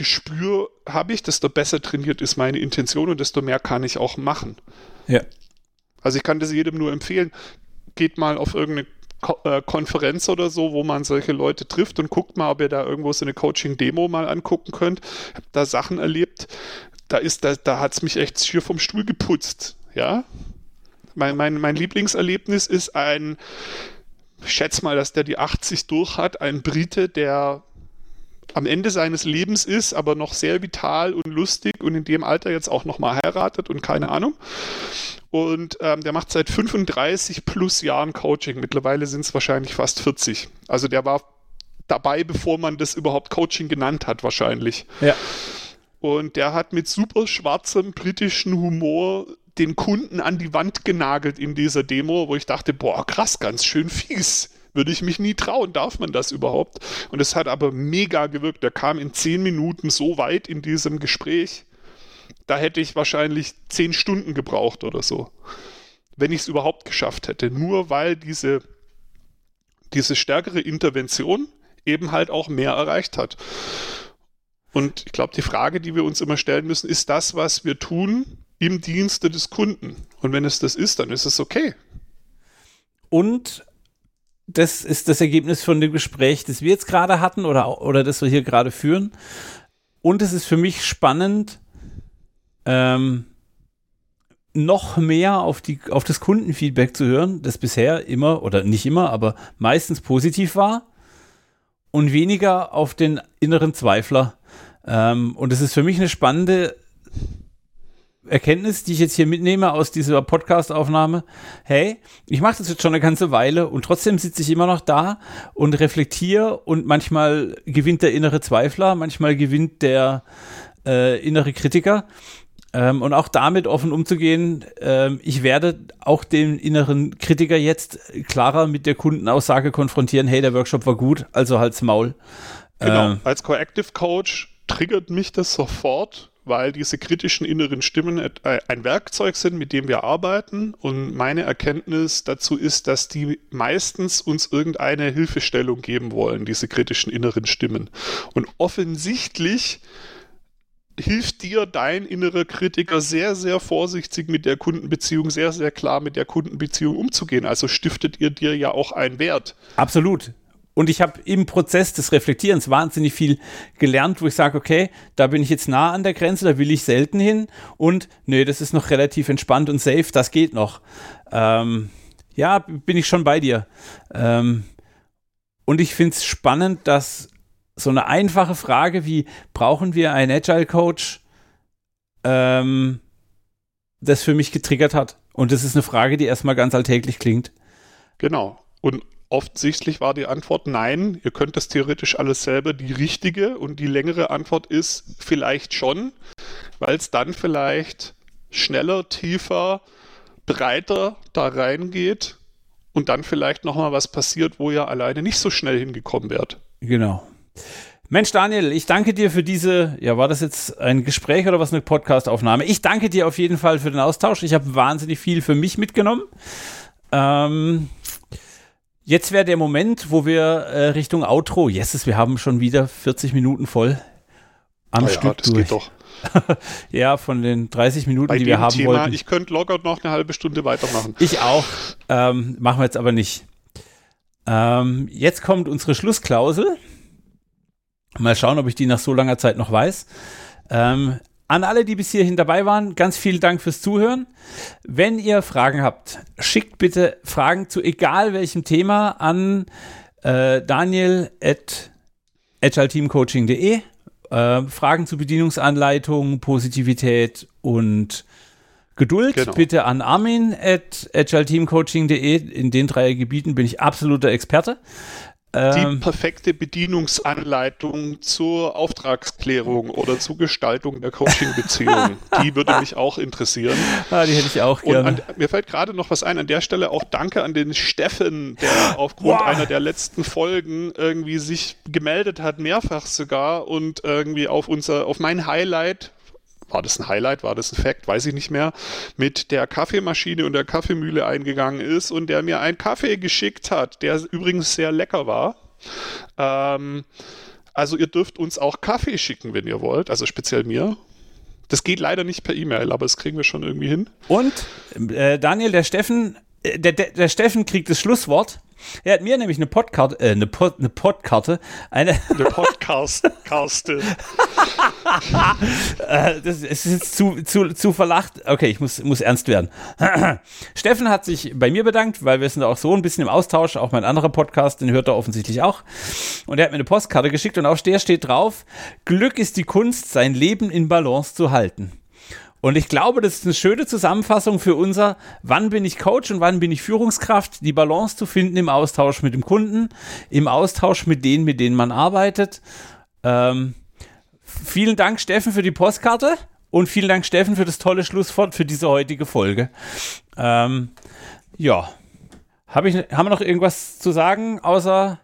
Gespür habe ich, desto besser trainiert ist meine Intention und desto mehr kann ich auch machen. Ja. Also ich kann das jedem nur empfehlen, geht mal auf irgendeine äh, Konferenz oder so, wo man solche Leute trifft und guckt mal, ob ihr da irgendwo so eine Coaching-Demo mal angucken könnt. Ich habe da Sachen erlebt, da ist, da, da hat es mich echt schier vom Stuhl geputzt. Ja. Mein, mein, mein Lieblingserlebnis ist ein, ich schätze mal, dass der die 80 durch hat, ein Brite, der am Ende seines Lebens ist, aber noch sehr vital und lustig und in dem Alter jetzt auch nochmal heiratet und keine Ahnung. Und ähm, der macht seit 35 plus Jahren Coaching. Mittlerweile sind es wahrscheinlich fast 40. Also der war dabei, bevor man das überhaupt Coaching genannt hat, wahrscheinlich. Ja. Und der hat mit super schwarzem britischen Humor den Kunden an die Wand genagelt in dieser Demo, wo ich dachte, boah, krass, ganz schön fies. Würde ich mich nie trauen, darf man das überhaupt? Und es hat aber mega gewirkt. Er kam in zehn Minuten so weit in diesem Gespräch, da hätte ich wahrscheinlich zehn Stunden gebraucht oder so. Wenn ich es überhaupt geschafft hätte. Nur weil diese, diese stärkere Intervention eben halt auch mehr erreicht hat. Und ich glaube, die Frage, die wir uns immer stellen müssen, ist das, was wir tun, im Dienste des Kunden. Und wenn es das ist, dann ist es okay. Und das ist das Ergebnis von dem Gespräch, das wir jetzt gerade hatten oder, oder das wir hier gerade führen. Und es ist für mich spannend, ähm, noch mehr auf, die, auf das Kundenfeedback zu hören, das bisher immer oder nicht immer, aber meistens positiv war und weniger auf den inneren Zweifler. Ähm, und es ist für mich eine spannende Erkenntnis, die ich jetzt hier mitnehme aus dieser Podcast-Aufnahme, hey, ich mache das jetzt schon eine ganze Weile und trotzdem sitze ich immer noch da und reflektiere und manchmal gewinnt der innere Zweifler, manchmal gewinnt der äh, innere Kritiker. Ähm, und auch damit offen umzugehen, ähm, ich werde auch den inneren Kritiker jetzt klarer mit der Kundenaussage konfrontieren, hey, der Workshop war gut, also halt's Maul. Genau, ähm, als Corrective Coach triggert mich das sofort weil diese kritischen inneren Stimmen ein Werkzeug sind, mit dem wir arbeiten. Und meine Erkenntnis dazu ist, dass die meistens uns irgendeine Hilfestellung geben wollen, diese kritischen inneren Stimmen. Und offensichtlich hilft dir dein innerer Kritiker sehr, sehr vorsichtig mit der Kundenbeziehung, sehr, sehr klar mit der Kundenbeziehung umzugehen. Also stiftet ihr dir ja auch einen Wert. Absolut. Und ich habe im Prozess des Reflektierens wahnsinnig viel gelernt, wo ich sage, okay, da bin ich jetzt nah an der Grenze, da will ich selten hin. Und nee, das ist noch relativ entspannt und safe, das geht noch. Ähm, ja, bin ich schon bei dir. Ähm, und ich finde es spannend, dass so eine einfache Frage wie, brauchen wir einen Agile Coach, ähm, das für mich getriggert hat. Und das ist eine Frage, die erstmal ganz alltäglich klingt. Genau. Und offensichtlich war die Antwort nein, ihr könnt das theoretisch alles selber. Die richtige und die längere Antwort ist vielleicht schon, weil es dann vielleicht schneller, tiefer, breiter da reingeht und dann vielleicht nochmal was passiert, wo ihr alleine nicht so schnell hingekommen wärt. Genau. Mensch, Daniel, ich danke dir für diese, ja, war das jetzt ein Gespräch oder was, eine Podcastaufnahme? Ich danke dir auf jeden Fall für den Austausch. Ich habe wahnsinnig viel für mich mitgenommen. Ähm, jetzt wäre der Moment, wo wir äh, Richtung Outro, yes, wir haben schon wieder 40 Minuten voll am naja, Stück das durch. Geht doch. ja, von den 30 Minuten, Bei die wir haben Thema, wollten. Ich könnte locker noch eine halbe Stunde weitermachen. Ich auch. Ähm, machen wir jetzt aber nicht. Ähm, jetzt kommt unsere Schlussklausel. Mal schauen, ob ich die nach so langer Zeit noch weiß. Ähm, an alle, die bis hierhin dabei waren, ganz vielen Dank fürs Zuhören. Wenn ihr Fragen habt, schickt bitte Fragen zu egal welchem Thema an äh, daniel at agileteamcoaching.de. Äh, Fragen zu Bedienungsanleitungen, Positivität und Geduld genau. bitte an armin at agileteamcoaching.de. In den drei Gebieten bin ich absoluter Experte. Die ähm. perfekte Bedienungsanleitung zur Auftragsklärung oder zur Gestaltung der Coaching-Beziehung. die würde mich auch interessieren. Ah, die hätte ich auch gerne. Und an, mir fällt gerade noch was ein. An der Stelle auch Danke an den Steffen, der aufgrund wow. einer der letzten Folgen irgendwie sich gemeldet hat, mehrfach sogar und irgendwie auf unser, auf mein Highlight war das ein Highlight, war das ein Fact, weiß ich nicht mehr, mit der Kaffeemaschine und der Kaffeemühle eingegangen ist und der mir einen Kaffee geschickt hat, der übrigens sehr lecker war. Ähm, also ihr dürft uns auch Kaffee schicken, wenn ihr wollt, also speziell mir. Das geht leider nicht per E-Mail, aber das kriegen wir schon irgendwie hin. Und äh, Daniel, der Steffen, äh, der, der, der Steffen kriegt das Schlusswort. Er hat mir nämlich eine Podkarte, äh, eine, Pod, eine Podkarte, eine, eine Podcast-Kaste. äh, das ist jetzt zu, zu, zu verlacht. Okay, ich muss, muss ernst werden. Steffen hat sich bei mir bedankt, weil wir sind auch so ein bisschen im Austausch. Auch mein anderer Podcast, den hört er offensichtlich auch. Und er hat mir eine Postkarte geschickt und auf der steht drauf: Glück ist die Kunst, sein Leben in Balance zu halten. Und ich glaube, das ist eine schöne Zusammenfassung für unser, wann bin ich Coach und wann bin ich Führungskraft, die Balance zu finden im Austausch mit dem Kunden, im Austausch mit denen, mit denen man arbeitet. Ähm, vielen Dank, Steffen, für die Postkarte und vielen Dank, Steffen, für das tolle Schlusswort für diese heutige Folge. Ähm, ja. Hab ich, haben wir noch irgendwas zu sagen, außer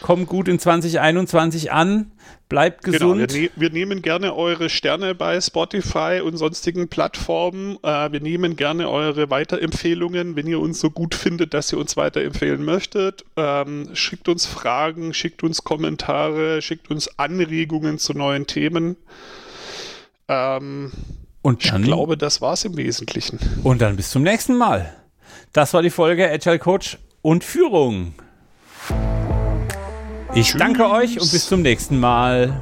komm gut in 2021 an? Bleibt gesund. Genau, wir, ne wir, nehmen gerne eure Sterne bei Spotify und sonstigen Plattformen. Äh, wir nehmen gerne eure Weiterempfehlungen, wenn ihr uns so gut findet, dass ihr uns weiterempfehlen möchtet. Ähm, schickt uns Fragen, schickt uns Kommentare, schickt uns Anregungen zu neuen Themen. Ähm, und dann, ich glaube, das war es im Wesentlichen. Und dann bis zum nächsten Mal. Das war die Folge Agile Coach und Führung. Ich Tschüss. danke euch und bis zum nächsten Mal.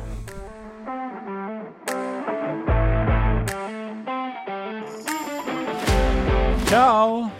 Ciao.